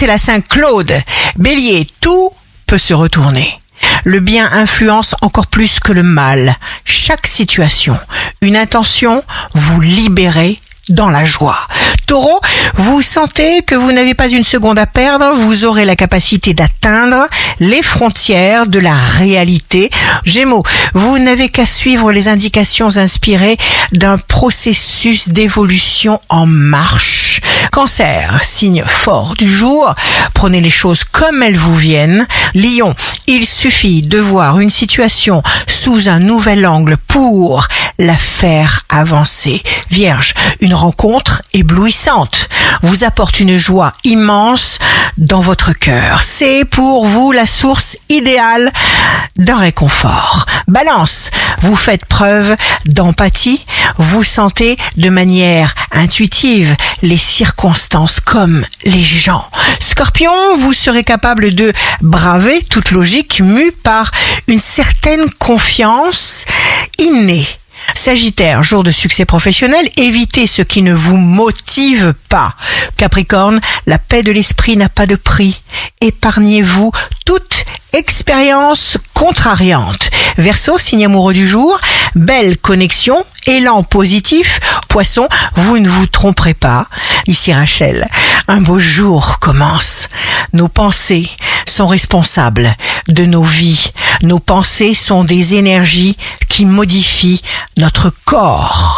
c'est la Saint-Claude. Bélier, tout peut se retourner. Le bien influence encore plus que le mal. Chaque situation, une intention, vous libérez dans la joie. Taureau, vous sentez que vous n'avez pas une seconde à perdre, vous aurez la capacité d'atteindre les frontières de la réalité. Gémeaux, vous n'avez qu'à suivre les indications inspirées d'un processus d'évolution en marche. Cancer, signe fort du jour, prenez les choses comme elles vous viennent. Lion, il suffit de voir une situation sous un nouvel angle pour la faire avancer. Vierge, une rencontre éblouissante vous apporte une joie immense dans votre cœur. C'est pour vous la source idéale d'un réconfort. Balance, vous faites preuve d'empathie, vous sentez de manière intuitive les circonstances comme les gens. Scorpion, vous serez capable de braver toute logique mue par une certaine confiance innée Sagittaire, jour de succès professionnel, évitez ce qui ne vous motive pas. Capricorne, la paix de l'esprit n'a pas de prix. Épargnez-vous toute expérience contrariante. Verseau, signe amoureux du jour, belle connexion, élan positif. Poisson, vous ne vous tromperez pas. Ici Rachel, un beau jour commence. Nos pensées sont responsables de nos vies. Nos pensées sont des énergies qui modifient notre corps.